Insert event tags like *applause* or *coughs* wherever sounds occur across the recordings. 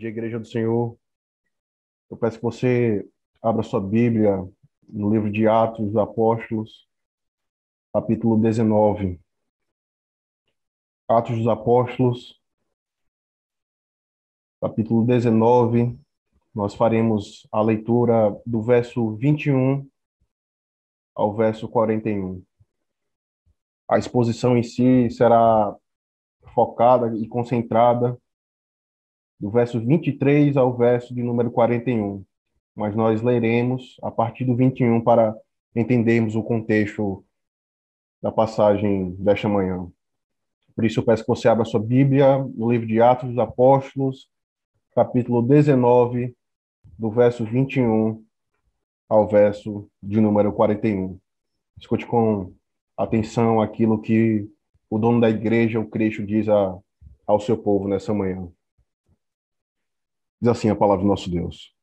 dia, Igreja do Senhor. Eu peço que você abra sua Bíblia no livro de Atos dos Apóstolos, capítulo 19. Atos dos Apóstolos, capítulo 19. Nós faremos a leitura do verso 21 ao verso 41. A exposição em si será focada e concentrada do verso 23 ao verso de número 41. Mas nós leremos a partir do 21 para entendermos o contexto da passagem desta manhã. Por isso eu peço que você abra sua Bíblia no livro de Atos dos Apóstolos, capítulo 19, do verso 21 ao verso de número 41. Escute com atenção aquilo que o dono da igreja, o Cristo, diz a, ao seu povo nessa manhã. Diz assim a palavra do nosso Deus.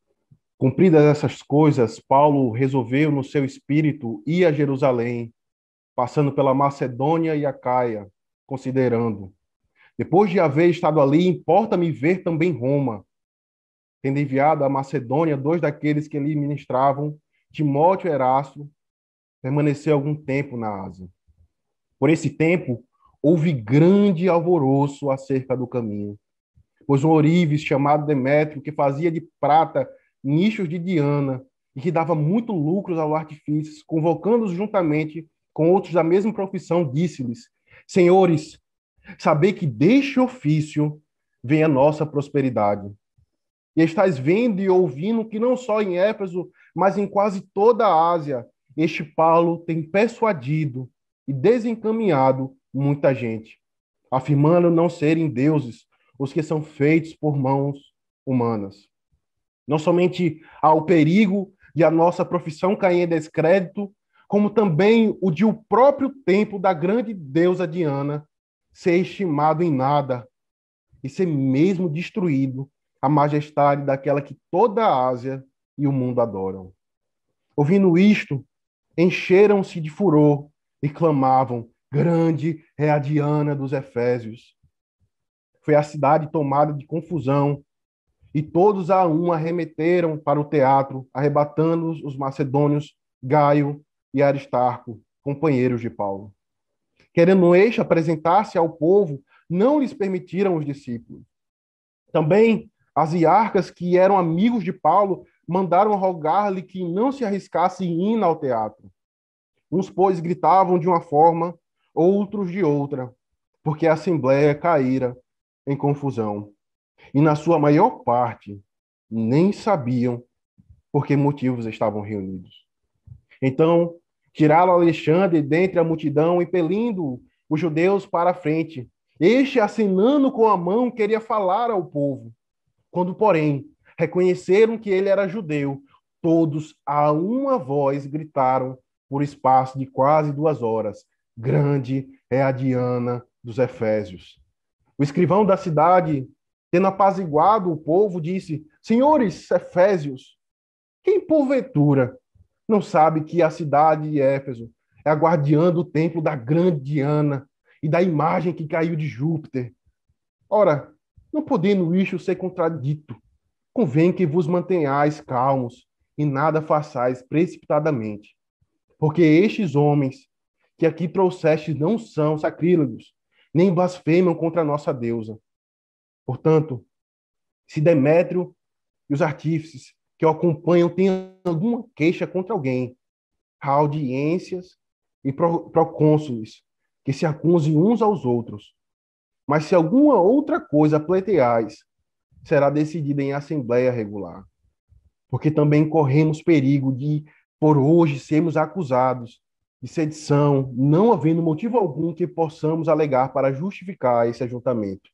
Cumpridas essas coisas, Paulo resolveu no seu espírito ir a Jerusalém, passando pela Macedônia e a Caia, considerando: depois de haver estado ali, importa-me ver também Roma. Tendo enviado à Macedônia dois daqueles que lhe ministravam, Timóteo e Erasto, permaneceu algum tempo na Ásia. Por esse tempo, houve grande alvoroço acerca do caminho pois um ourives chamado Demétrio, que fazia de prata nichos de Diana e que dava muito lucros ao artifício, convocando-os juntamente com outros da mesma profissão, disse-lhes: Senhores, sabei que deste ofício vem a nossa prosperidade. E estáis vendo e ouvindo que não só em Éfeso, mas em quase toda a Ásia, este Paulo tem persuadido e desencaminhado muita gente, afirmando não serem deuses, os que são feitos por mãos humanas. Não somente há o perigo de a nossa profissão cair em descrédito, como também o de o próprio templo da grande deusa Diana ser estimado em nada e ser mesmo destruído a majestade daquela que toda a Ásia e o mundo adoram. Ouvindo isto, encheram-se de furor e clamavam: Grande é a Diana dos Efésios foi a cidade tomada de confusão, e todos a um arremeteram para o teatro, arrebatando os macedônios Gaio e Aristarco, companheiros de Paulo. Querendo este apresentar-se ao povo, não lhes permitiram os discípulos. Também as iarcas, que eram amigos de Paulo, mandaram rogar-lhe que não se arriscasse ir ao teatro. Uns, pois, gritavam de uma forma, outros de outra, porque a assembleia caíra em confusão. E na sua maior parte, nem sabiam por que motivos estavam reunidos. Então, tiraram Alexandre dentre a multidão, impelindo os judeus para a frente. Este, acenando com a mão, queria falar ao povo. Quando, porém, reconheceram que ele era judeu, todos a uma voz gritaram por espaço de quase duas horas: Grande é a Diana dos Efésios. O escrivão da cidade, tendo apaziguado o povo, disse: Senhores Efésios, quem porventura não sabe que a cidade de Éfeso é a guardiã do templo da grande Diana e da imagem que caiu de Júpiter? Ora, não podendo isto ser contradito, convém que vos mantenhais calmos e nada façais precipitadamente. Porque estes homens que aqui trouxestes não são sacrílegos, nem blasfemam contra a nossa deusa. Portanto, se Demétrio e os artífices que o acompanham têm alguma queixa contra alguém, há audiências e procônsules que se acusem uns aos outros. Mas se alguma outra coisa pleiteais, será decidida em assembleia regular. Porque também corremos perigo de, por hoje, sermos acusados de sedição, não havendo motivo algum que possamos alegar para justificar esse ajuntamento.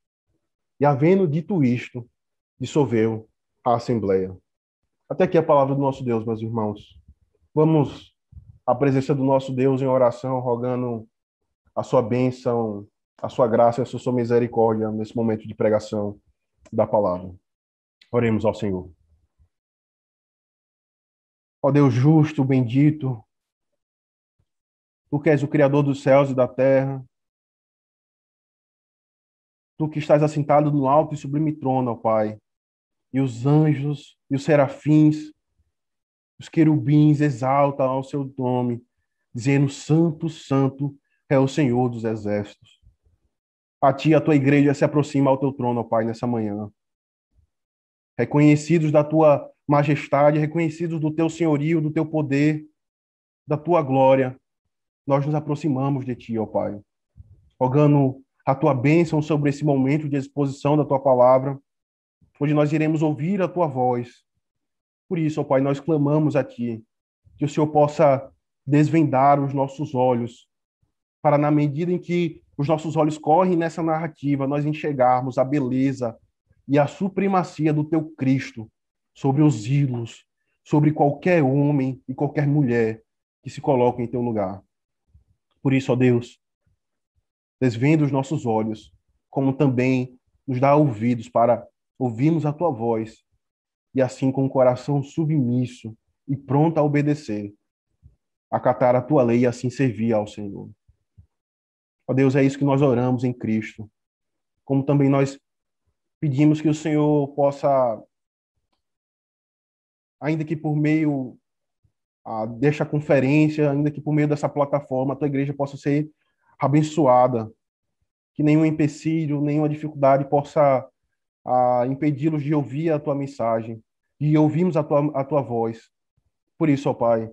E havendo dito isto, dissolveu a Assembleia. Até aqui a palavra do nosso Deus, meus irmãos. Vamos à presença do nosso Deus em oração, rogando a sua bênção, a sua graça e a sua misericórdia nesse momento de pregação da palavra. Oremos ao Senhor. Ó Deus justo, bendito, Tu que és o Criador dos céus e da terra. Tu que estás assentado no alto e sublime trono, ó Pai. e os anjos e os serafins, os querubins exaltam ao seu nome, dizendo: Santo, Santo é o Senhor dos exércitos. A ti, a tua igreja se aproxima ao teu trono, ó Pai, nessa manhã. Reconhecidos da tua majestade, reconhecidos do teu senhorio, do teu poder, da tua glória, nós nos aproximamos de ti, ó Pai, rogando a tua bênção sobre esse momento de exposição da tua palavra, onde nós iremos ouvir a tua voz. Por isso, ó Pai, nós clamamos a ti, que o Senhor possa desvendar os nossos olhos, para na medida em que os nossos olhos correm nessa narrativa, nós enxergarmos a beleza e a supremacia do teu Cristo sobre os ídolos, sobre qualquer homem e qualquer mulher que se coloca em teu lugar. Por isso, ó Deus, desvenda os nossos olhos, como também nos dá ouvidos para ouvirmos a tua voz e assim com o coração submisso e pronto a obedecer, acatar a tua lei e assim servir ao Senhor. Ó Deus, é isso que nós oramos em Cristo. Como também nós pedimos que o Senhor possa, ainda que por meio ah, desta conferência, ainda que por meio dessa plataforma, a tua igreja possa ser abençoada, que nenhum empecilho, nenhuma dificuldade possa ah, impedi-los de ouvir a tua mensagem, de ouvirmos a tua, a tua voz. Por isso, ó Pai,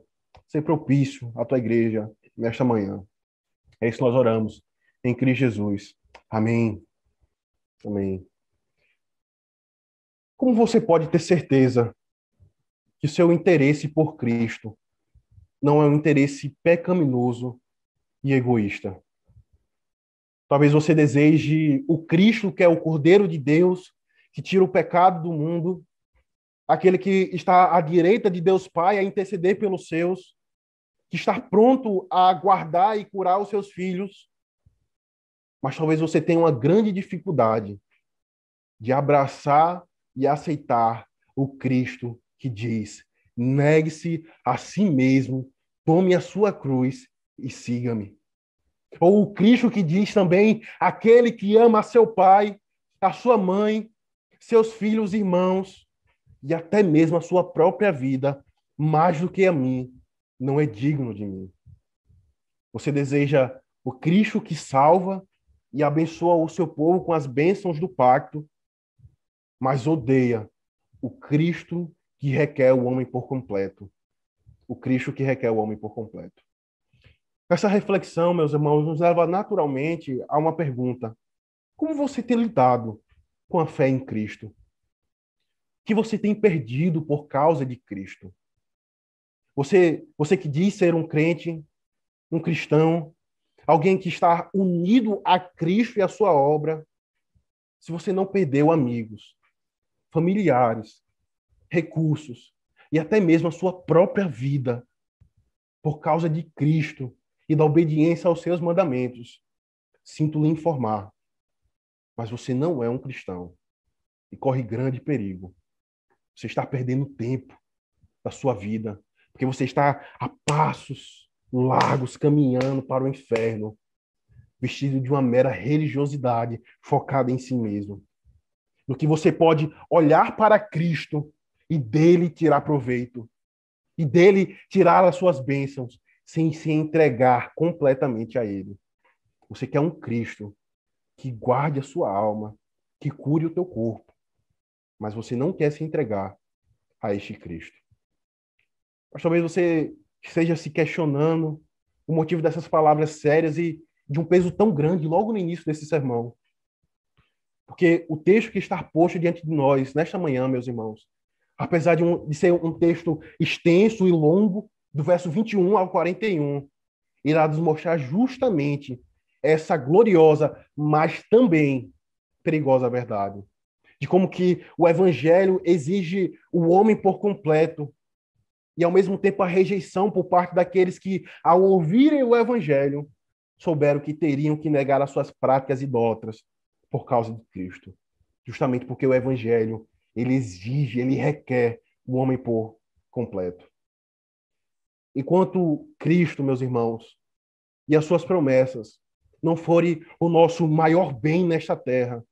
ser propício à tua igreja nesta manhã. É isso que nós oramos em Cristo Jesus. Amém. Amém. Como você pode ter certeza que seu interesse por Cristo não é um interesse pecaminoso e egoísta? Talvez você deseje o Cristo, que é o Cordeiro de Deus, que tira o pecado do mundo, aquele que está à direita de Deus Pai a interceder pelos seus, que está pronto a guardar e curar os seus filhos. Mas talvez você tenha uma grande dificuldade de abraçar e aceitar o Cristo que diz: negue-se a si mesmo, tome a sua cruz e siga-me. Ou o Cristo que diz também: aquele que ama seu pai, a sua mãe, seus filhos, irmãos e até mesmo a sua própria vida, mais do que a mim, não é digno de mim. Você deseja o Cristo que salva e abençoa o seu povo com as bênçãos do pacto, mas odeia o Cristo que requer o homem por completo. O Cristo que requer o homem por completo. Essa reflexão, meus irmãos, nos leva naturalmente a uma pergunta: como você tem lidado com a fé em Cristo? Que você tem perdido por causa de Cristo? Você, você que diz ser um crente, um cristão, alguém que está unido a Cristo e a sua obra, se você não perdeu amigos, familiares, recursos e até mesmo a sua própria vida por causa de Cristo, e da obediência aos seus mandamentos. Sinto lhe informar, mas você não é um cristão e corre grande perigo. Você está perdendo tempo da sua vida, porque você está a passos largos caminhando para o inferno, vestido de uma mera religiosidade focada em si mesmo. No que você pode olhar para Cristo e dele tirar proveito, e dele tirar as suas bênçãos, sem se entregar completamente a Ele. Você quer um Cristo que guarde a sua alma, que cure o teu corpo, mas você não quer se entregar a este Cristo. Mas talvez você esteja se questionando o motivo dessas palavras sérias e de um peso tão grande logo no início desse sermão. Porque o texto que está posto diante de nós nesta manhã, meus irmãos, apesar de, um, de ser um texto extenso e longo, do verso 21 ao 41, irá nos mostrar justamente essa gloriosa, mas também perigosa verdade. De como que o evangelho exige o homem por completo e ao mesmo tempo a rejeição por parte daqueles que, ao ouvirem o evangelho, souberam que teriam que negar as suas práticas idólatras por causa de Cristo. Justamente porque o evangelho, ele exige, ele requer o homem por completo. Enquanto Cristo, meus irmãos, e as suas promessas não forem o nosso maior bem nesta terra,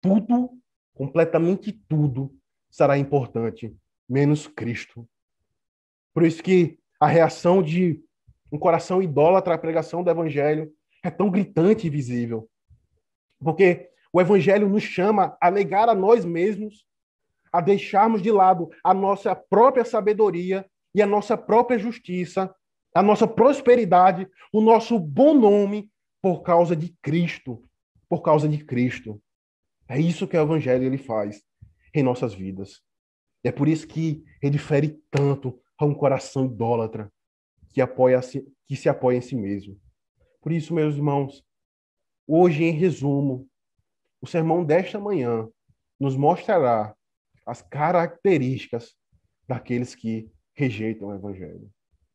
tudo, completamente tudo, será importante, menos Cristo. Por isso que a reação de um coração idólatra à pregação do evangelho é tão gritante e visível. Porque o evangelho nos chama a negar a nós mesmos, a deixarmos de lado a nossa própria sabedoria e a nossa própria justiça, a nossa prosperidade, o nosso bom nome por causa de Cristo, por causa de Cristo. É isso que o evangelho ele faz em nossas vidas. É por isso que ele fere tanto a um coração idólatra que apoia que se apoia em si mesmo. Por isso, meus irmãos, hoje em resumo, o sermão desta manhã nos mostrará as características daqueles que rejeitam o evangelho.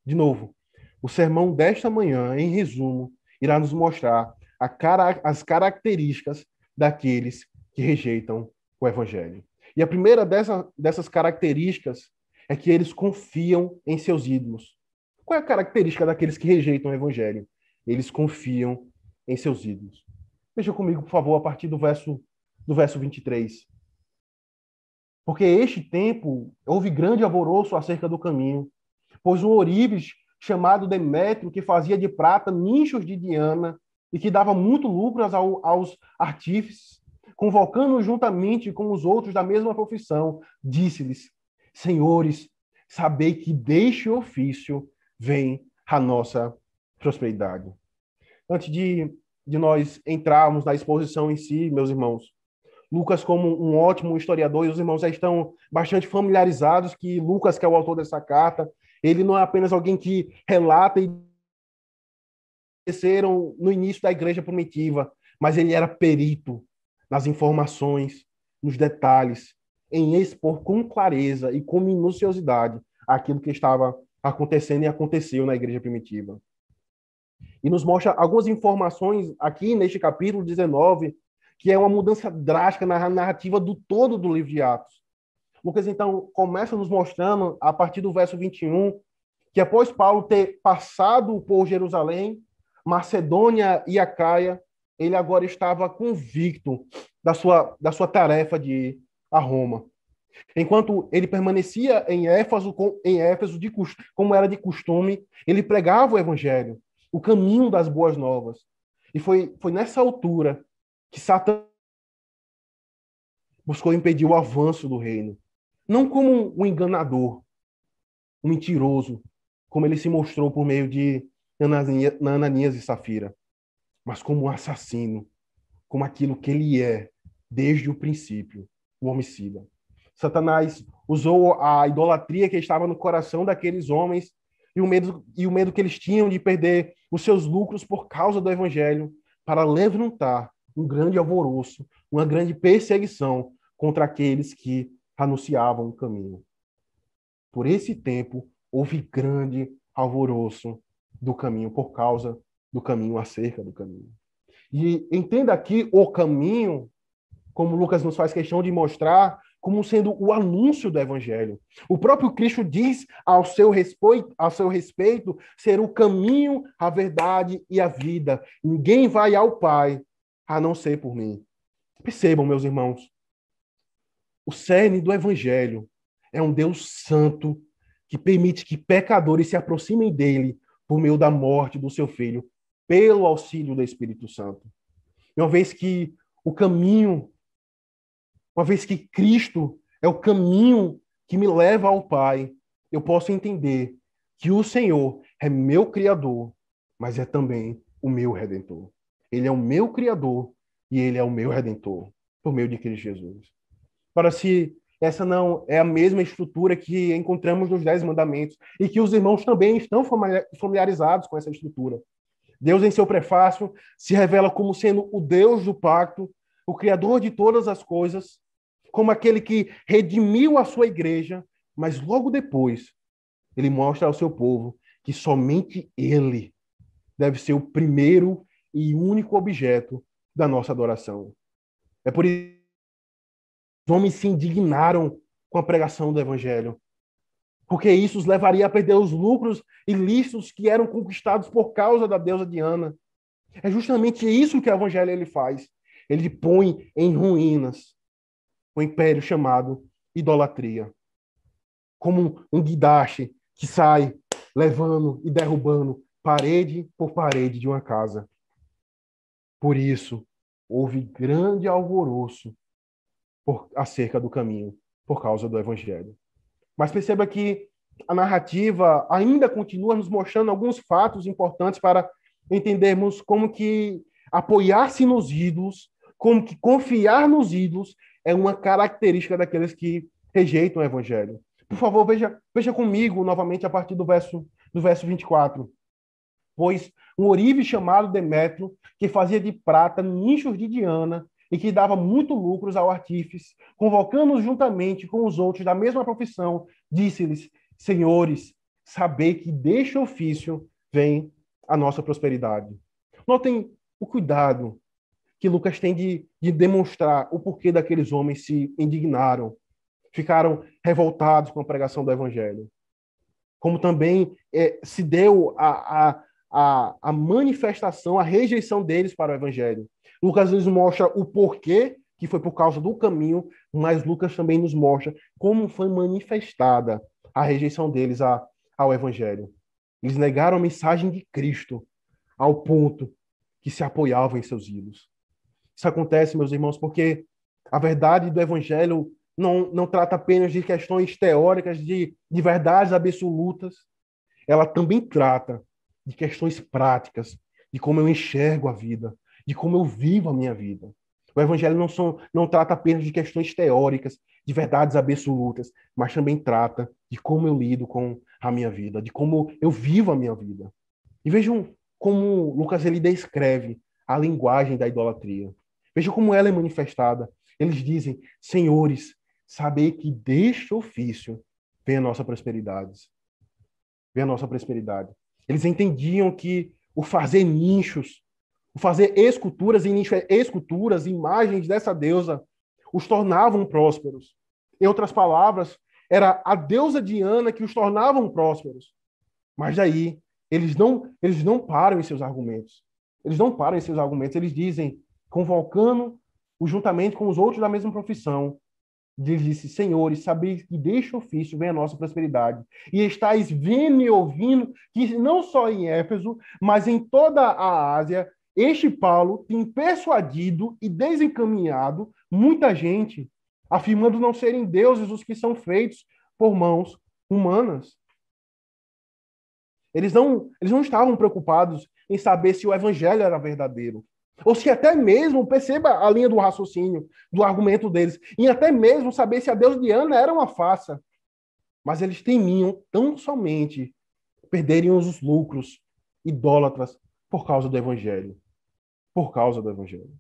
De novo, o sermão desta manhã, em resumo, irá nos mostrar cara, as características daqueles que rejeitam o evangelho. E a primeira dessa, dessas características é que eles confiam em seus ídolos. Qual é a característica daqueles que rejeitam o evangelho? Eles confiam em seus ídolos. Veja comigo, por favor, a partir do verso do verso 23. Porque este tempo houve grande alvoroço acerca do caminho, pois um ourives chamado Demétrio, que fazia de prata nichos de Diana e que dava muito lucro ao, aos artífices, convocando juntamente com os outros da mesma profissão, disse-lhes: Senhores, sabei que deste ofício vem a nossa prosperidade. Antes de, de nós entrarmos na exposição em si, meus irmãos, Lucas, como um ótimo historiador, e os irmãos já estão bastante familiarizados que Lucas, que é o autor dessa carta, ele não é apenas alguém que relata e aconteceram no início da igreja primitiva, mas ele era perito nas informações, nos detalhes, em expor com clareza e com minuciosidade aquilo que estava acontecendo e aconteceu na igreja primitiva. E nos mostra algumas informações aqui neste capítulo 19, que é uma mudança drástica na narrativa do todo do livro de Atos. Lucas, então, começa nos mostrando, a partir do verso 21, que após Paulo ter passado por Jerusalém, Macedônia e Acaia, ele agora estava convicto da sua, da sua tarefa de ir a Roma. Enquanto ele permanecia em Éfeso, em Éfeso de, como era de costume, ele pregava o evangelho, o caminho das boas novas. E foi, foi nessa altura que Satanás buscou impedir o avanço do reino. Não como um enganador, um mentiroso, como ele se mostrou por meio de Ananias e Safira, mas como um assassino, como aquilo que ele é desde o princípio, o homicida. Satanás usou a idolatria que estava no coração daqueles homens e o medo e o medo que eles tinham de perder os seus lucros por causa do evangelho para levantar um grande alvoroço, uma grande perseguição contra aqueles que anunciavam o caminho. Por esse tempo houve grande alvoroço do caminho por causa do caminho acerca do caminho. E entenda aqui o caminho, como Lucas nos faz questão de mostrar, como sendo o anúncio do evangelho. O próprio Cristo diz ao seu respeito, ao seu respeito ser o caminho, a verdade e a vida. Ninguém vai ao Pai a não ser por mim. Percebam, meus irmãos, o cerne do evangelho é um Deus santo que permite que pecadores se aproximem dele por meio da morte do seu filho, pelo auxílio do Espírito Santo. Uma vez que o caminho, uma vez que Cristo é o caminho que me leva ao Pai, eu posso entender que o Senhor é meu Criador, mas é também o meu Redentor. Ele é o meu Criador e ele é o meu Redentor, por meio de Cristo Jesus. Para se essa não é a mesma estrutura que encontramos nos Dez Mandamentos e que os irmãos também estão familiarizados com essa estrutura. Deus, em seu prefácio, se revela como sendo o Deus do pacto, o Criador de todas as coisas, como aquele que redimiu a sua igreja, mas logo depois ele mostra ao seu povo que somente ele deve ser o primeiro e único objeto da nossa adoração. É por isso os homens se indignaram com a pregação do evangelho, porque isso os levaria a perder os lucros ilícitos que eram conquistados por causa da deusa Diana. É justamente isso que o evangelho ele faz. Ele põe em ruínas o império chamado idolatria. Como um guidache que sai levando e derrubando parede por parede de uma casa. Por isso, houve grande alvoroço por, acerca do caminho, por causa do evangelho. Mas perceba que a narrativa ainda continua nos mostrando alguns fatos importantes para entendermos como que apoiar-se nos ídolos, como que confiar nos ídolos é uma característica daqueles que rejeitam o evangelho. Por favor, veja, veja comigo novamente a partir do verso do verso 24. Pois um orive chamado Demétrio, que fazia de prata nichos de Diana e que dava muito lucros ao artífice, convocando-os juntamente com os outros da mesma profissão, disse-lhes: Senhores, sabei que deste ofício vem a nossa prosperidade. Notem o cuidado que Lucas tem de, de demonstrar o porquê daqueles homens se indignaram, ficaram revoltados com a pregação do evangelho. Como também é, se deu a, a, a, a manifestação, a rejeição deles para o evangelho. Lucas nos mostra o porquê, que foi por causa do caminho, mas Lucas também nos mostra como foi manifestada a rejeição deles a, ao evangelho. Eles negaram a mensagem de Cristo ao ponto que se apoiavam em seus ídolos. Isso acontece, meus irmãos, porque a verdade do evangelho não, não trata apenas de questões teóricas, de, de verdades absolutas. Ela também trata de questões práticas, de como eu enxergo a vida, de como eu vivo a minha vida. O evangelho não, são, não trata apenas de questões teóricas, de verdades absolutas, mas também trata de como eu lido com a minha vida, de como eu vivo a minha vida. E vejam como Lucas ele descreve a linguagem da idolatria. Veja como ela é manifestada. Eles dizem: Senhores, sabei que deste ofício vem a nossa prosperidade. Vem a nossa prosperidade. Eles entendiam que o fazer nichos, o fazer esculturas e nicho, esculturas, imagens dessa deusa, os tornavam prósperos. Em outras palavras, era a deusa Diana que os tornavam prósperos. Mas daí, eles não, eles não param em seus argumentos. Eles não param em seus argumentos. Eles dizem: convocando juntamente com os outros da mesma profissão. Disse, senhores, sabeis que deste ofício vem a nossa prosperidade. E estáis vendo e ouvindo que não só em Éfeso, mas em toda a Ásia, este Paulo tem persuadido e desencaminhado muita gente, afirmando não serem deuses os que são feitos por mãos humanas. Eles não, eles não estavam preocupados em saber se o evangelho era verdadeiro. Ou se até mesmo, perceba a linha do raciocínio, do argumento deles, e até mesmo saber se a deusa Diana era uma farsa. Mas eles temiam tão somente perderem os lucros idólatras por causa do evangelho. Por causa do evangelho.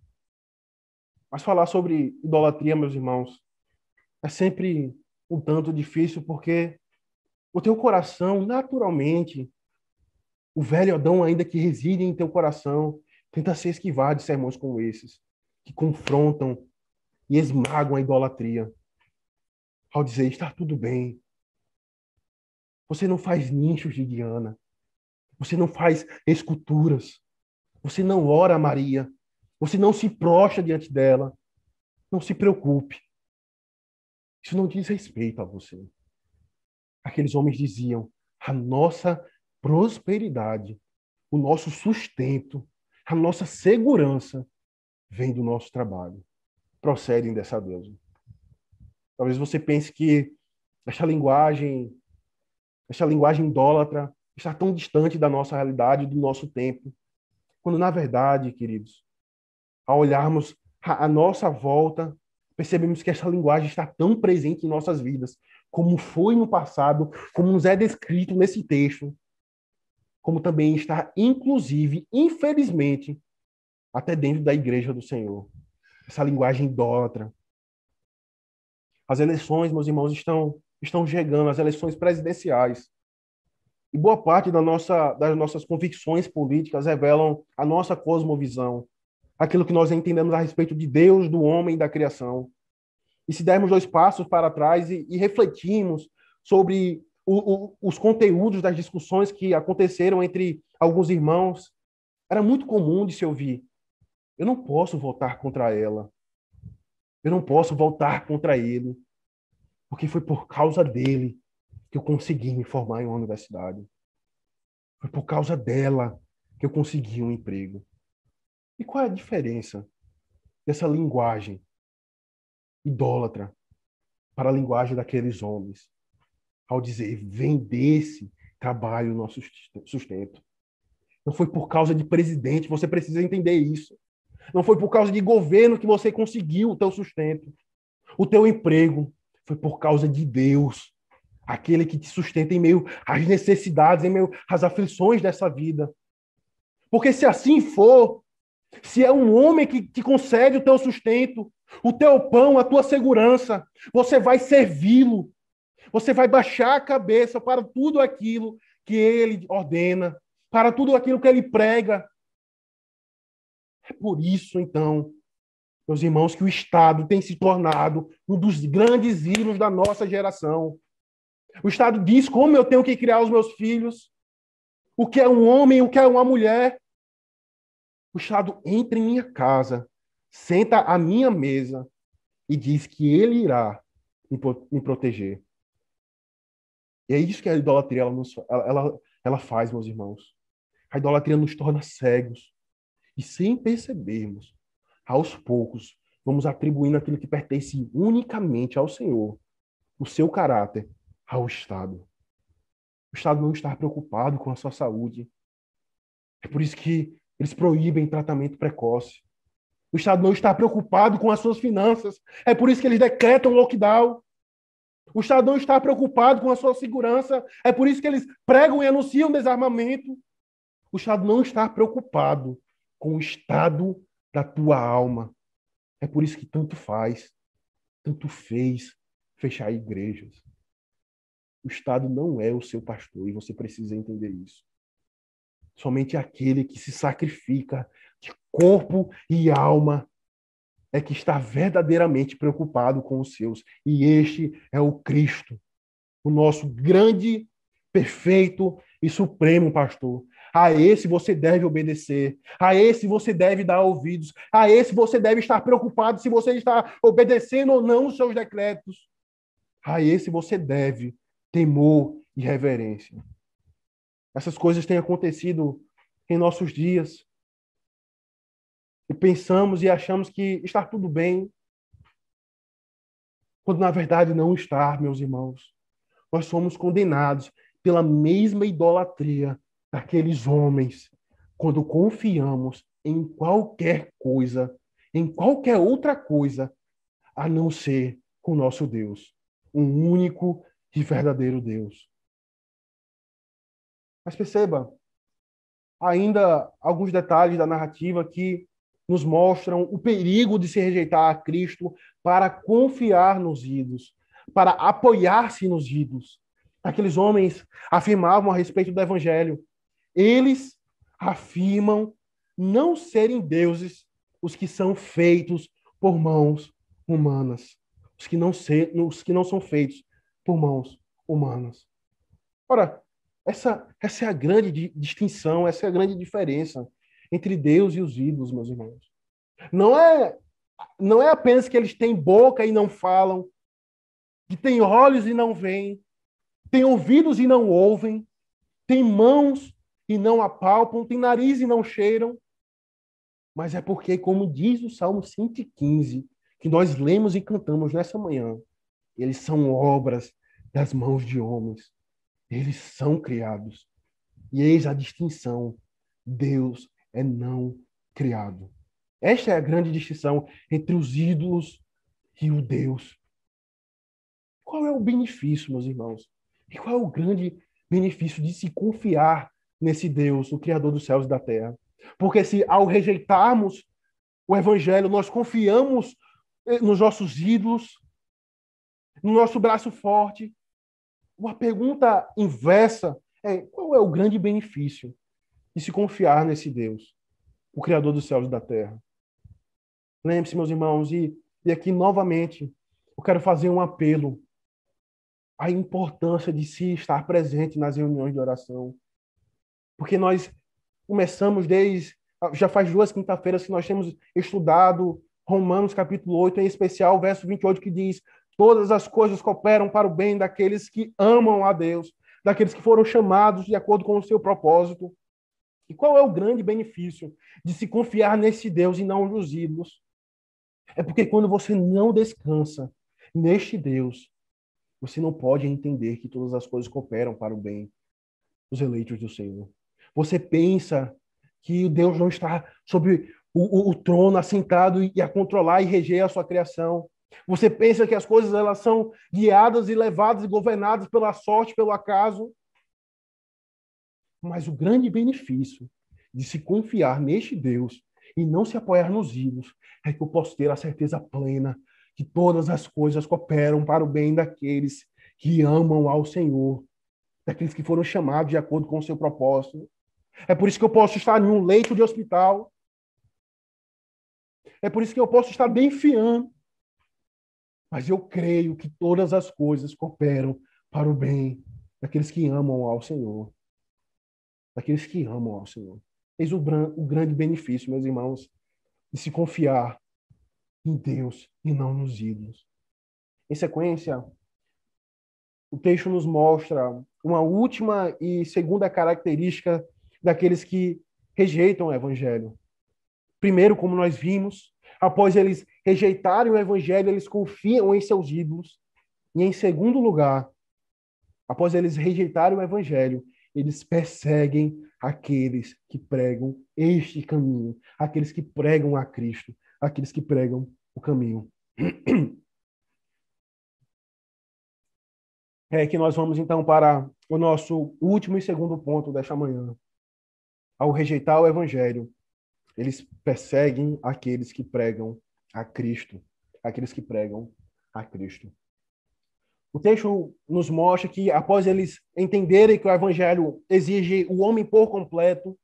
Mas falar sobre idolatria, meus irmãos, é sempre um tanto difícil porque o teu coração, naturalmente, o velho Adão ainda que reside em teu coração, Tenta se esquivar de sermões como esses, que confrontam e esmagam a idolatria. Ao dizer, está tudo bem. Você não faz nichos de Diana. Você não faz esculturas. Você não ora a Maria. Você não se prostra diante dela. Não se preocupe. Isso não diz respeito a você. Aqueles homens diziam: a nossa prosperidade, o nosso sustento a nossa segurança vem do nosso trabalho, procedem dessa deusa. Talvez você pense que essa linguagem, essa linguagem idólatra está tão distante da nossa realidade, do nosso tempo, quando na verdade, queridos, ao olharmos a nossa volta, percebemos que essa linguagem está tão presente em nossas vidas, como foi no passado, como nos é descrito nesse texto, como também está, inclusive, infelizmente, até dentro da igreja do Senhor. Essa linguagem idólatra. As eleições, meus irmãos, estão, estão chegando, as eleições presidenciais. E boa parte da nossa, das nossas convicções políticas revelam a nossa cosmovisão, aquilo que nós entendemos a respeito de Deus, do homem e da criação. E se dermos dois passos para trás e, e refletirmos sobre o, o, os conteúdos das discussões que aconteceram entre alguns irmãos, era muito comum de se ouvir: eu não posso votar contra ela, eu não posso votar contra ele. Porque foi por causa dele que eu consegui me formar em uma universidade. Foi por causa dela que eu consegui um emprego. E qual é a diferença dessa linguagem idólatra para a linguagem daqueles homens? Ao dizer, vem desse trabalho o nosso sustento. Não foi por causa de presidente, você precisa entender isso. Não foi por causa de governo que você conseguiu o teu sustento, o teu emprego. Foi por causa de Deus, aquele que te sustenta em meio às necessidades, em meio às aflições dessa vida. Porque se assim for, se é um homem que te concede o teu sustento, o teu pão, a tua segurança, você vai servi-lo. Você vai baixar a cabeça para tudo aquilo que ele ordena, para tudo aquilo que ele prega. É por isso, então, meus irmãos, que o Estado tem se tornado um dos grandes ídolos da nossa geração. O Estado diz como eu tenho que criar os meus filhos, o que é um homem, o que é uma mulher. O Estado entra em minha casa, senta à minha mesa e diz que ele irá me proteger. E é isso que a idolatria ela, nos, ela, ela faz, meus irmãos. A idolatria nos torna cegos. E sem percebermos, aos poucos, vamos atribuindo aquilo que pertence unicamente ao Senhor, o seu caráter, ao Estado. O Estado não está preocupado com a sua saúde. É por isso que eles proíbem tratamento precoce. O Estado não está preocupado com as suas finanças. É por isso que eles decretam lockdown. O Estado não está preocupado com a sua segurança. É por isso que eles pregam e anunciam desarmamento. O Estado não está preocupado com o estado da tua alma. É por isso que tanto faz, tanto fez fechar igrejas. O Estado não é o seu pastor e você precisa entender isso. Somente aquele que se sacrifica de corpo e alma é que está verdadeiramente preocupado com os seus. E este é o Cristo, o nosso grande, perfeito e supremo pastor. A esse você deve obedecer. A esse você deve dar ouvidos. A esse você deve estar preocupado se você está obedecendo ou não os seus decretos. A esse você deve temor e reverência. Essas coisas têm acontecido em nossos dias. E pensamos e achamos que está tudo bem, quando na verdade não está, meus irmãos. Nós somos condenados pela mesma idolatria daqueles homens quando confiamos em qualquer coisa, em qualquer outra coisa, a não ser o nosso Deus, um único e verdadeiro Deus. Mas perceba, ainda alguns detalhes da narrativa que nos mostram o perigo de se rejeitar a Cristo para confiar nos ídolos, para apoiar-se nos ídolos. Aqueles homens afirmavam a respeito do evangelho eles afirmam não serem deuses os que são feitos por mãos humanas, os que não, ser, os que não são feitos por mãos humanas. Ora, essa, essa é a grande distinção, essa é a grande diferença entre Deus e os ídolos, meus irmãos. Não é, não é apenas que eles têm boca e não falam, que têm olhos e não veem, têm ouvidos e não ouvem, têm mãos e não apalpam, têm nariz e não cheiram. Mas é porque, como diz o Salmo 115, que nós lemos e cantamos nessa manhã, eles são obras das mãos de homens. Eles são criados. E eis a distinção: Deus é não criado. Esta é a grande distinção entre os ídolos e o Deus. Qual é o benefício, meus irmãos? E qual é o grande benefício de se confiar nesse Deus, o Criador dos céus e da terra. Porque se ao rejeitarmos o Evangelho, nós confiamos eh, nos nossos ídolos, no nosso braço forte, uma pergunta inversa é: qual é o grande benefício de se confiar nesse Deus, o Criador dos céus e da terra? Lembre-se, meus irmãos, e, e aqui novamente eu quero fazer um apelo à importância de se estar presente nas reuniões de oração porque nós começamos desde. Já faz duas quinta-feiras que nós temos estudado Romanos capítulo 8, em especial o verso 28, que diz: todas as coisas cooperam para o bem daqueles que amam a Deus, daqueles que foram chamados de acordo com o seu propósito. E qual é o grande benefício de se confiar nesse Deus e não nos ídolos? É porque quando você não descansa neste Deus, você não pode entender que todas as coisas cooperam para o bem dos eleitos do Senhor. Você pensa que Deus não está sobre o, o, o trono assentado e a controlar e reger a sua criação. Você pensa que as coisas elas são guiadas e levadas e governadas pela sorte, pelo acaso. Mas o grande benefício de se confiar neste Deus e não se apoiar nos ídolos é que eu posso ter a certeza plena que todas as coisas cooperam para o bem daqueles que amam ao Senhor, daqueles que foram chamados de acordo com o seu propósito. É por isso que eu posso estar em um leito de hospital. É por isso que eu posso estar bem fiando. Mas eu creio que todas as coisas cooperam para o bem daqueles que amam ao Senhor. Daqueles que amam ao Senhor. Eis o, o grande benefício, meus irmãos, de se confiar em Deus e não nos ídolos. Em sequência, o texto nos mostra uma última e segunda característica daqueles que rejeitam o evangelho. Primeiro, como nós vimos, após eles rejeitarem o evangelho, eles confiam em seus ídolos. E em segundo lugar, após eles rejeitarem o evangelho, eles perseguem aqueles que pregam este caminho, aqueles que pregam a Cristo, aqueles que pregam o caminho. *clears throat* É que nós vamos então para o nosso último e segundo ponto desta manhã. Ao rejeitar o evangelho, eles perseguem aqueles que pregam a Cristo, aqueles que pregam a Cristo. O texto nos mostra que após eles entenderem que o evangelho exige o homem por completo,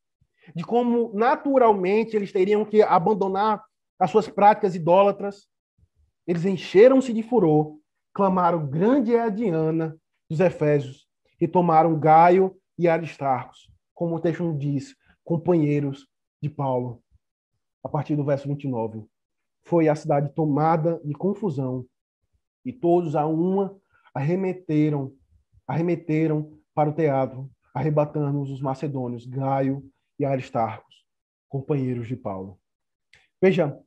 de como naturalmente eles teriam que abandonar as suas práticas idólatras, eles encheram-se de furor, clamaram grande é a Diana dos Efésios e tomaram Gaio e Aristarcos, como o texto diz, companheiros de Paulo. A partir do verso 29. Foi a cidade tomada de confusão e todos a uma arremeteram, arremeteram para o teatro, arrebatando os macedônios, Gaio e Aristarcos, companheiros de Paulo. Veja,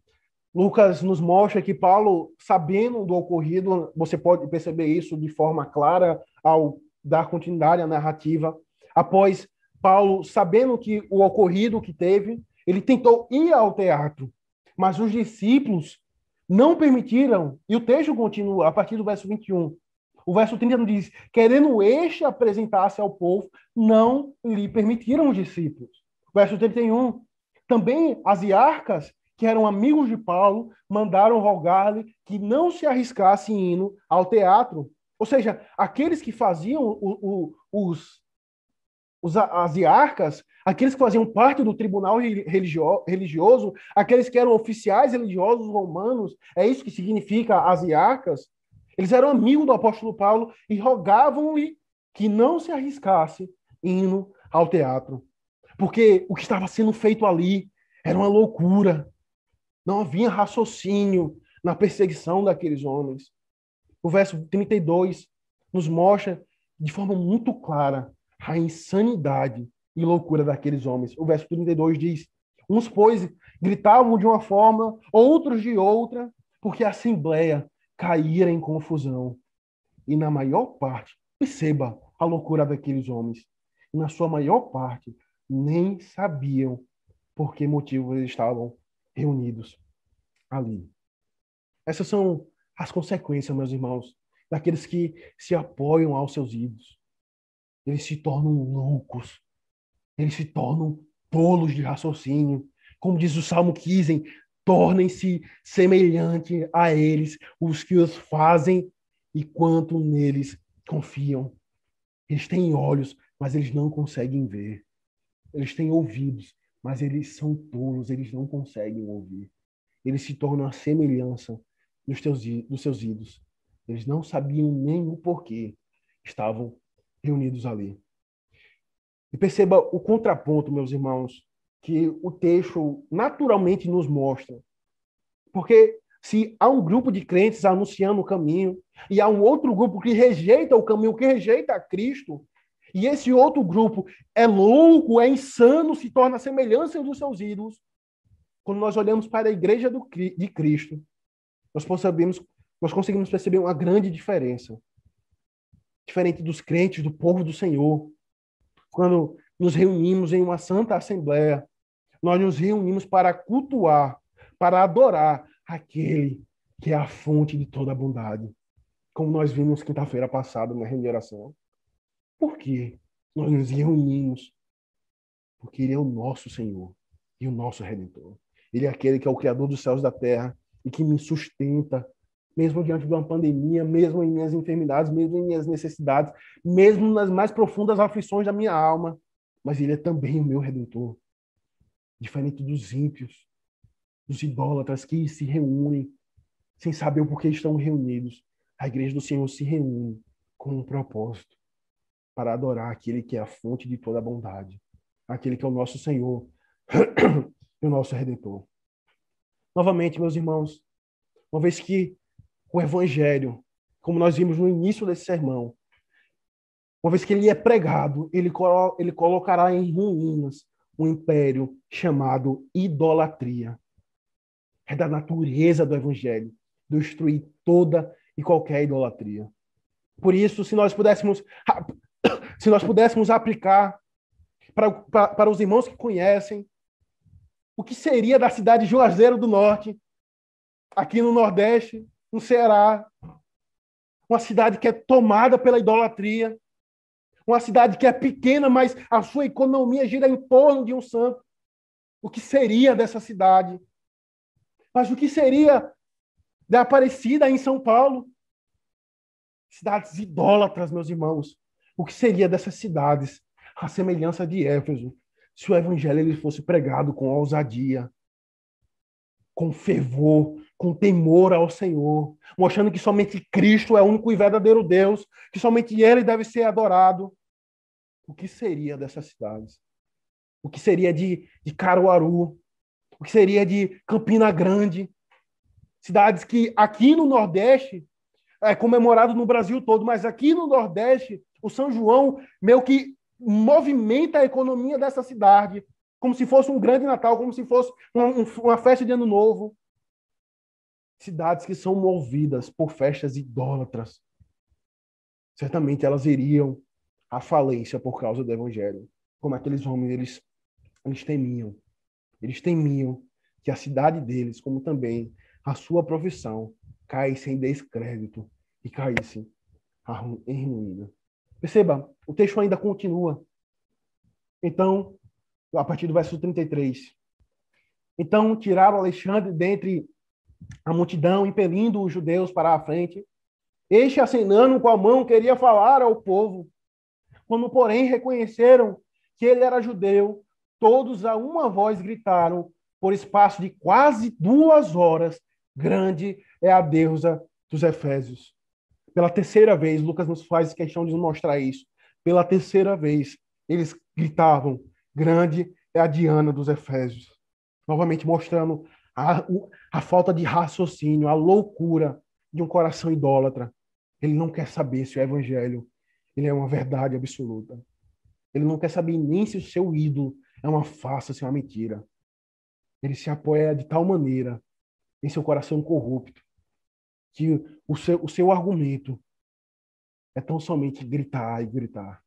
Lucas nos mostra que Paulo, sabendo do ocorrido, você pode perceber isso de forma clara ao dar continuidade à narrativa. Após Paulo, sabendo que o ocorrido que teve, ele tentou ir ao teatro, mas os discípulos não permitiram, e o texto continua a partir do verso 21. O verso 30 diz: querendo este apresentar-se ao povo, não lhe permitiram os discípulos. Verso 31. Também as iarcas, que eram amigos de Paulo, mandaram rogar-lhe que não se arriscasse indo ao teatro. Ou seja, aqueles que faziam o, o, os, os as iarcas, aqueles que faziam parte do tribunal religio, religioso, aqueles que eram oficiais religiosos romanos, é isso que significa as iarcas, eles eram amigos do apóstolo Paulo e rogavam-lhe que não se arriscasse indo ao teatro. Porque o que estava sendo feito ali era uma loucura. Não havia raciocínio na perseguição daqueles homens. O verso 32 nos mostra de forma muito clara a insanidade e loucura daqueles homens. O verso 32 diz: Uns, pois, gritavam de uma forma, outros de outra, porque a assembleia caíra em confusão. E na maior parte, perceba a loucura daqueles homens, e na sua maior parte, nem sabiam por que motivo eles estavam reunidos ali. Essas são as consequências, meus irmãos, daqueles que se apoiam aos seus ídolos. Eles se tornam loucos, eles se tornam tolos de raciocínio. Como diz o Salmo 15, tornem-se semelhante a eles os que os fazem e quanto neles confiam. Eles têm olhos, mas eles não conseguem ver. Eles têm ouvidos, mas eles são tolos, eles não conseguem ouvir. Eles se tornam a semelhança dos, teus, dos seus ídolos. Eles não sabiam nem o porquê estavam reunidos ali. E perceba o contraponto, meus irmãos, que o texto naturalmente nos mostra. Porque se há um grupo de crentes anunciando o caminho e há um outro grupo que rejeita o caminho, que rejeita Cristo, e esse outro grupo é louco, é insano, se torna semelhança dos seus ídolos, quando nós olhamos para a igreja do, de Cristo, nós percebemos, nós conseguimos perceber uma grande diferença. Diferente dos crentes, do povo do Senhor. Quando nos reunimos em uma santa assembleia, nós nos reunimos para cultuar, para adorar aquele que é a fonte de toda a bondade. Como nós vimos quinta-feira passada na regeneração. Por quê? Nós nos reunimos porque Ele é o nosso Senhor e o nosso Redentor. Ele é aquele que é o Criador dos céus e da terra e que me sustenta, mesmo diante de uma pandemia, mesmo em minhas enfermidades, mesmo em minhas necessidades, mesmo nas mais profundas aflições da minha alma. Mas Ele é também o meu Redentor. Diferente dos ímpios, dos idólatras que se reúnem sem saber o porquê estão reunidos. A igreja do Senhor se reúne com um propósito para adorar aquele que é a fonte de toda bondade, aquele que é o nosso Senhor *clears throat* e o nosso Redentor. Novamente, meus irmãos, uma vez que o Evangelho, como nós vimos no início desse sermão, uma vez que ele é pregado, ele, colo ele colocará em ruínas um império chamado idolatria. É da natureza do Evangelho destruir toda e qualquer idolatria. Por isso, se nós pudéssemos *coughs* se nós pudéssemos aplicar para, para, para os irmãos que conhecem o que seria da cidade de Juazeiro do Norte, aqui no Nordeste, no Ceará, uma cidade que é tomada pela idolatria, uma cidade que é pequena, mas a sua economia gira em torno de um santo. O que seria dessa cidade? Mas o que seria da Aparecida em São Paulo? Cidades idólatras, meus irmãos. O que seria dessas cidades? A semelhança de Éfeso, se o evangelho ele fosse pregado com ousadia, com fervor, com temor ao Senhor, mostrando que somente Cristo é o único e verdadeiro Deus, que somente Ele deve ser adorado. O que seria dessas cidades? O que seria de, de Caruaru? O que seria de Campina Grande? Cidades que aqui no Nordeste é comemorado no Brasil todo, mas aqui no Nordeste, o São João meio que movimenta a economia dessa cidade, como se fosse um grande Natal, como se fosse uma, uma festa de Ano Novo. Cidades que são movidas por festas idólatras. Certamente elas iriam à falência por causa do Evangelho. Como aqueles homens, eles, eles temiam. Eles temiam que a cidade deles, como também a sua profissão, caísse em descrédito e caísse em ruína. Perceba, o texto ainda continua. Então, a partir do verso 33. Então tiraram Alexandre dentre a multidão, impelindo os judeus para a frente. Este, acenando com a mão, queria falar ao povo. Quando, porém, reconheceram que ele era judeu, todos a uma voz gritaram, por espaço de quase duas horas: Grande é a deusa dos Efésios. Pela terceira vez, Lucas nos faz questão de nos mostrar isso. Pela terceira vez, eles gritavam: Grande é a Diana dos Efésios. Novamente mostrando a, a falta de raciocínio, a loucura de um coração idólatra. Ele não quer saber se o evangelho ele é uma verdade absoluta. Ele não quer saber nem se o seu ídolo é uma farsa, se é uma mentira. Ele se apoia de tal maneira em seu coração corrupto que o seu, o seu argumento é tão somente gritar e gritar.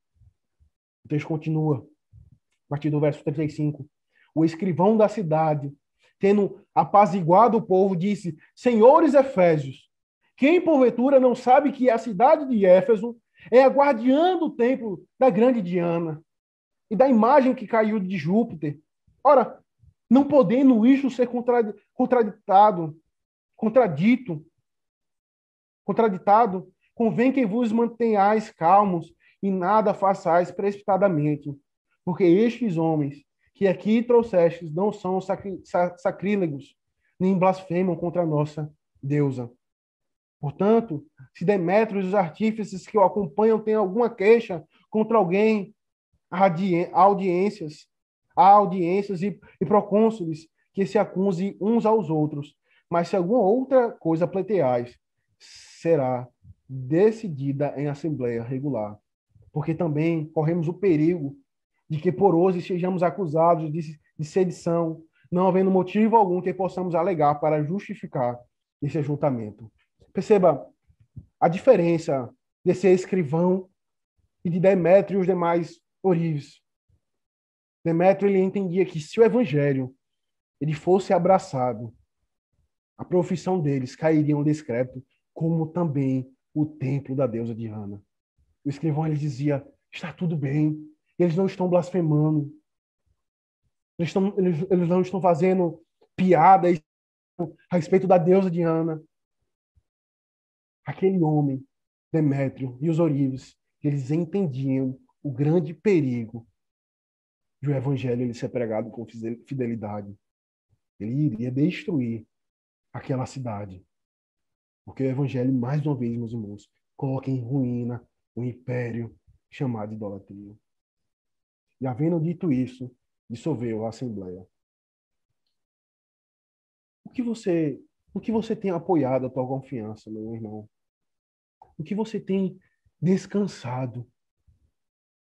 O texto continua, a partir do verso 35. O escrivão da cidade, tendo apaziguado o povo, disse: Senhores Efésios, quem porventura não sabe que a cidade de Éfeso é a guardiã do templo da grande Diana e da imagem que caiu de Júpiter? Ora, não podendo isto ser contraditado, contradito contraditado, convém que vos mantenhais calmos e nada façais precipitadamente, porque estes homens que aqui trouxestes não são sacrílegos, nem blasfemam contra a nossa deusa. Portanto, se Demétrios e os artífices que o acompanham têm alguma queixa contra alguém, há audiências, há audiências e, e procônsules que se acusem uns aos outros, Mas se alguma outra coisa pleiteais, será decidida em assembleia regular. Porque também corremos o perigo de que por hoje sejamos acusados de, de sedição, não havendo motivo algum que possamos alegar para justificar esse ajuntamento. Perceba a diferença desse escrivão e de Demétrio e os demais orives. Demétrio ele entendia que se o evangelho ele fosse abraçado, a profissão deles cairia um descrédito, como também o templo da deusa Diana. O escrivão ele dizia: está tudo bem, eles não estão blasfemando, eles, estão, eles, eles não estão fazendo piadas a respeito da deusa Diana. Aquele homem, Demétrio e os Orives, eles entendiam o grande perigo de o evangelho ele ser pregado com fidelidade. Ele iria destruir aquela cidade. Porque o evangelho, mais uma vez, meus irmãos, coloca em ruína o império chamado idolatria. E havendo dito isso, dissolveu a assembleia. O que você, o que você tem apoiado a tua confiança, meu irmão? O que você tem descansado?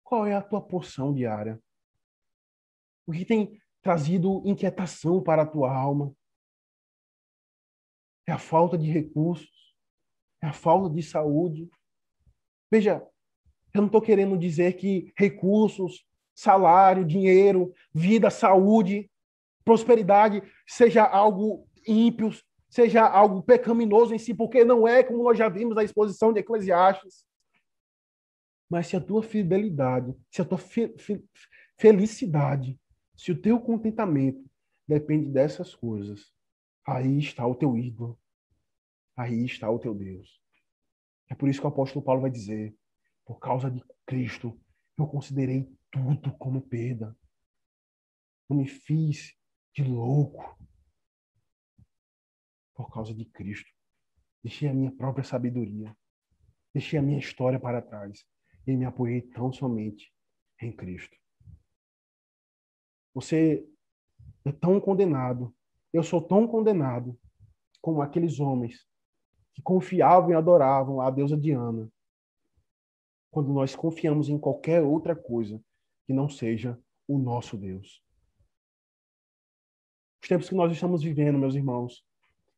Qual é a tua porção diária? O que tem trazido inquietação para a tua alma? É a falta de recursos? É a falta de saúde? Veja, eu não estou querendo dizer que recursos, salário, dinheiro, vida, saúde prosperidade seja algo ímpio, seja algo pecaminoso em si, porque não é como nós já vimos na exposição de Eclesiastes. Mas se a tua fidelidade, se a tua fe fe felicidade, se o teu contentamento depende dessas coisas, aí está o teu ídolo. Aí está o teu Deus. É por isso que o apóstolo Paulo vai dizer: por causa de Cristo, eu considerei tudo como perda. Eu me fiz de louco por causa de Cristo. Deixei a minha própria sabedoria, deixei a minha história para trás e me apoiei tão somente em Cristo. Você é tão condenado, eu sou tão condenado como aqueles homens que confiavam e adoravam a deusa Diana, quando nós confiamos em qualquer outra coisa que não seja o nosso Deus. Os tempos que nós estamos vivendo, meus irmãos,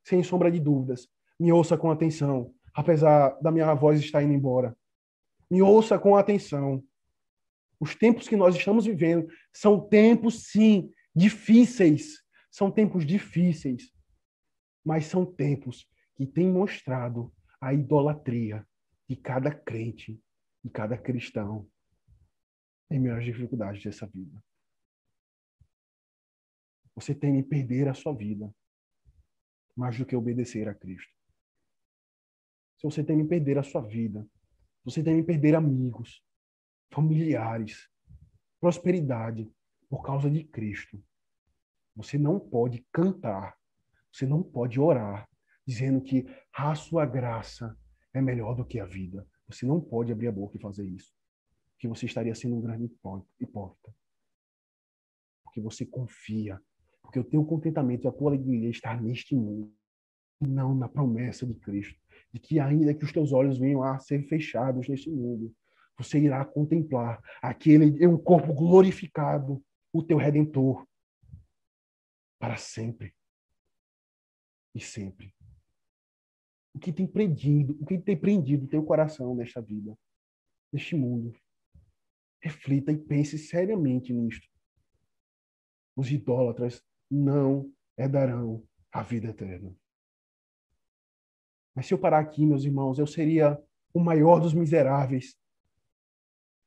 sem sombra de dúvidas, me ouça com atenção, apesar da minha voz estar indo embora. Me ouça com atenção. Os tempos que nós estamos vivendo são tempos, sim, difíceis. São tempos difíceis. Mas são tempos que têm mostrado a idolatria de cada crente, de cada cristão, em meio às dificuldades dessa vida. Você teme perder a sua vida mais do que obedecer a Cristo. Se você teme perder a sua vida, você teme perder amigos, familiares, prosperidade por causa de Cristo. Você não pode cantar, você não pode orar dizendo que a sua graça é melhor do que a vida. Você não pode abrir a boca e fazer isso. Que você estaria sendo um grande hipócrita. Porque você confia porque o teu contentamento e a tua alegria está neste mundo, e não na promessa de Cristo, de que ainda que os teus olhos venham a ser fechados neste mundo, você irá contemplar aquele em um corpo glorificado, o teu redentor para sempre e sempre. O que tem prendido, o que tem prendido o teu coração nesta vida, neste mundo? Reflita e pense seriamente nisto. Os idólatras não herdarão a vida eterna. Mas se eu parar aqui, meus irmãos, eu seria o maior dos miseráveis.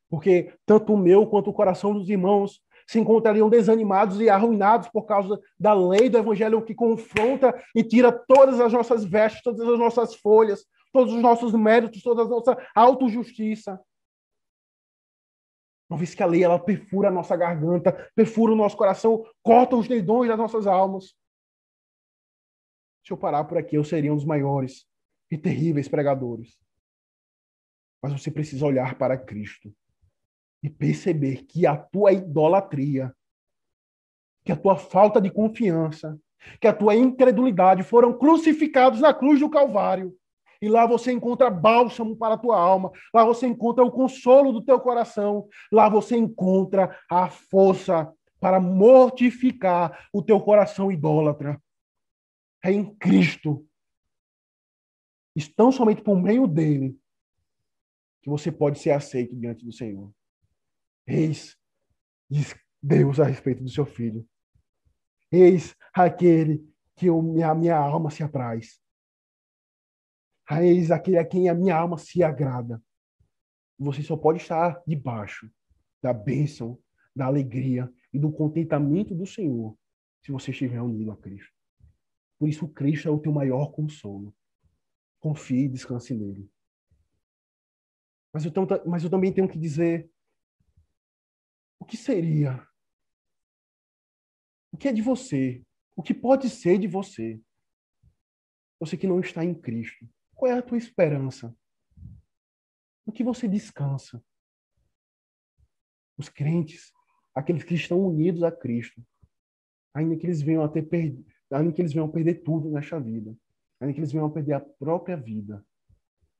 Porque tanto o meu quanto o coração dos irmãos se encontrariam desanimados e arruinados por causa da lei do evangelho que confronta e tira todas as nossas vestes, todas as nossas folhas, todos os nossos méritos, toda a nossa autojustiça. Uma vez que a lei ela perfura a nossa garganta, perfura o nosso coração, corta os dedões das nossas almas. Se eu parar por aqui, eu seria um dos maiores e terríveis pregadores. Mas você precisa olhar para Cristo e perceber que a tua idolatria, que a tua falta de confiança que a tua incredulidade foram crucificados na cruz do Calvário. E lá você encontra bálsamo para a tua alma, lá você encontra o consolo do teu coração, lá você encontra a força para mortificar o teu coração idólatra. É em Cristo. Estão somente por meio dele que você pode ser aceito diante do Senhor. Eis, diz Deus a respeito do seu filho. Eis aquele que a minha alma se apraz. Eis aquele a quem a minha alma se agrada. Você só pode estar debaixo da bênção, da alegria e do contentamento do Senhor se você estiver unido a Cristo. Por isso, Cristo é o teu maior consolo. Confie e descanse nele. Mas eu, mas eu também tenho que dizer o que seria? O que é de você? O que pode ser de você? Você que não está em Cristo. Qual é a tua esperança? O que você descansa? Os crentes, aqueles que estão unidos a Cristo, ainda que eles venham a ter perdido, ainda que eles venham a perder tudo nesta vida, ainda que eles venham a perder a própria vida,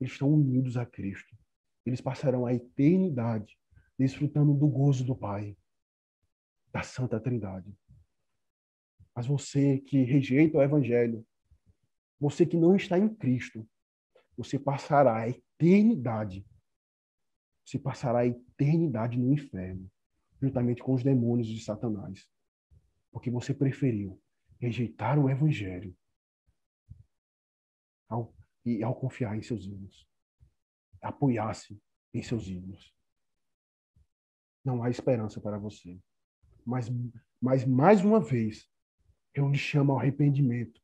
eles estão unidos a Cristo. Eles passarão a eternidade desfrutando do gozo do Pai, da Santa Trindade. Mas você que rejeita o Evangelho, você que não está em Cristo, você passará a eternidade. Você passará a eternidade no inferno, juntamente com os demônios de Satanás. Porque você preferiu rejeitar o Evangelho ao, e ao confiar em seus ídolos. Apoiar-se em seus ídolos. Não há esperança para você. Mas, mas mais uma vez, eu lhe chamo ao arrependimento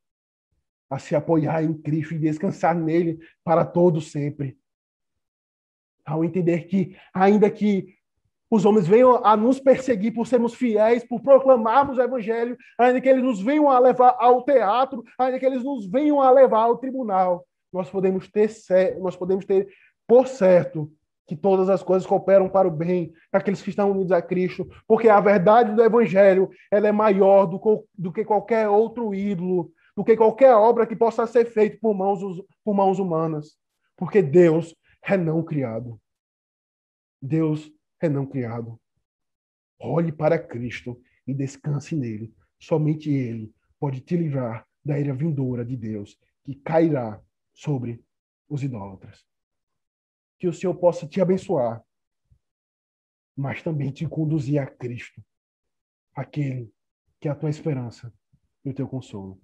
a se apoiar em Cristo e descansar nele para todo sempre. Ao entender que, ainda que os homens venham a nos perseguir por sermos fiéis, por proclamarmos o evangelho, ainda que eles nos venham a levar ao teatro, ainda que eles nos venham a levar ao tribunal, nós podemos ter, nós podemos ter por certo que todas as coisas cooperam para o bem daqueles que estão unidos a Cristo, porque a verdade do Evangelho ela é maior do, do que qualquer outro ídolo, do que qualquer obra que possa ser feita por mãos, por mãos humanas. Porque Deus é não criado. Deus é não criado. Olhe para Cristo e descanse nele. Somente Ele pode te livrar da ira vindoura de Deus, que cairá sobre os idólatras. Que o Senhor possa te abençoar, mas também te conduzir a Cristo, aquele que é a tua esperança e o teu consolo.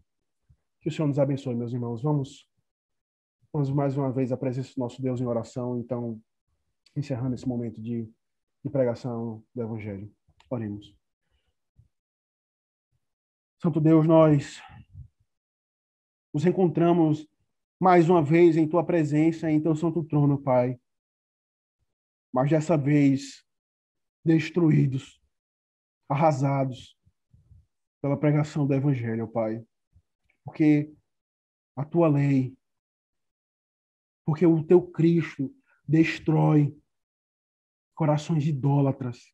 Que o Senhor nos abençoe, meus irmãos. Vamos, vamos mais uma vez à presença do nosso Deus em oração. Então, encerrando esse momento de, de pregação do Evangelho. Oremos. Santo Deus, nós nos encontramos mais uma vez em tua presença, em teu santo trono, Pai. Mas dessa vez destruídos, arrasados pela pregação do Evangelho, Pai porque a tua lei, porque o teu Cristo destrói corações idólatras.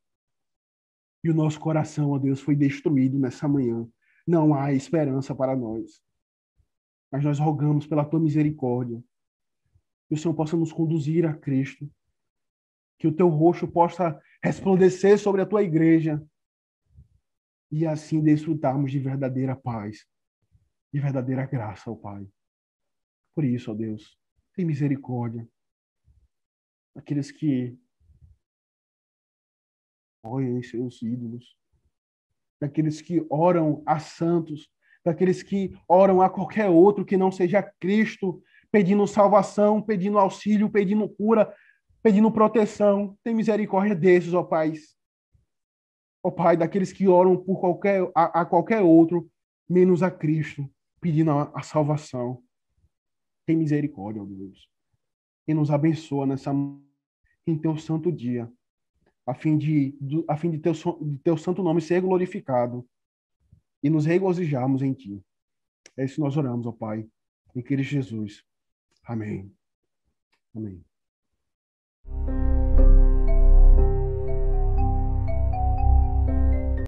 E o nosso coração, ó Deus, foi destruído nessa manhã. Não há esperança para nós. Mas nós rogamos pela tua misericórdia que o Senhor possa nos conduzir a Cristo, que o teu rosto possa resplandecer sobre a tua igreja e assim desfrutarmos de verdadeira paz de verdadeira graça, ó Pai. Por isso, ó Deus, tem misericórdia. Aqueles que olham em seus ídolos, daqueles que oram a santos, daqueles que oram a qualquer outro que não seja Cristo, pedindo salvação, pedindo auxílio, pedindo cura, pedindo proteção. Tem misericórdia desses, ó Pai. Ó Pai, daqueles que oram por qualquer, a, a qualquer outro, menos a Cristo pedindo a, a salvação. Tem misericórdia, ó Deus. E nos abençoa nessa em teu santo dia, a fim de, a fim de teu, de teu santo nome ser glorificado e nos regozijarmos em ti. É isso que nós oramos, ó Pai, em Cristo Jesus. Amém. Amém.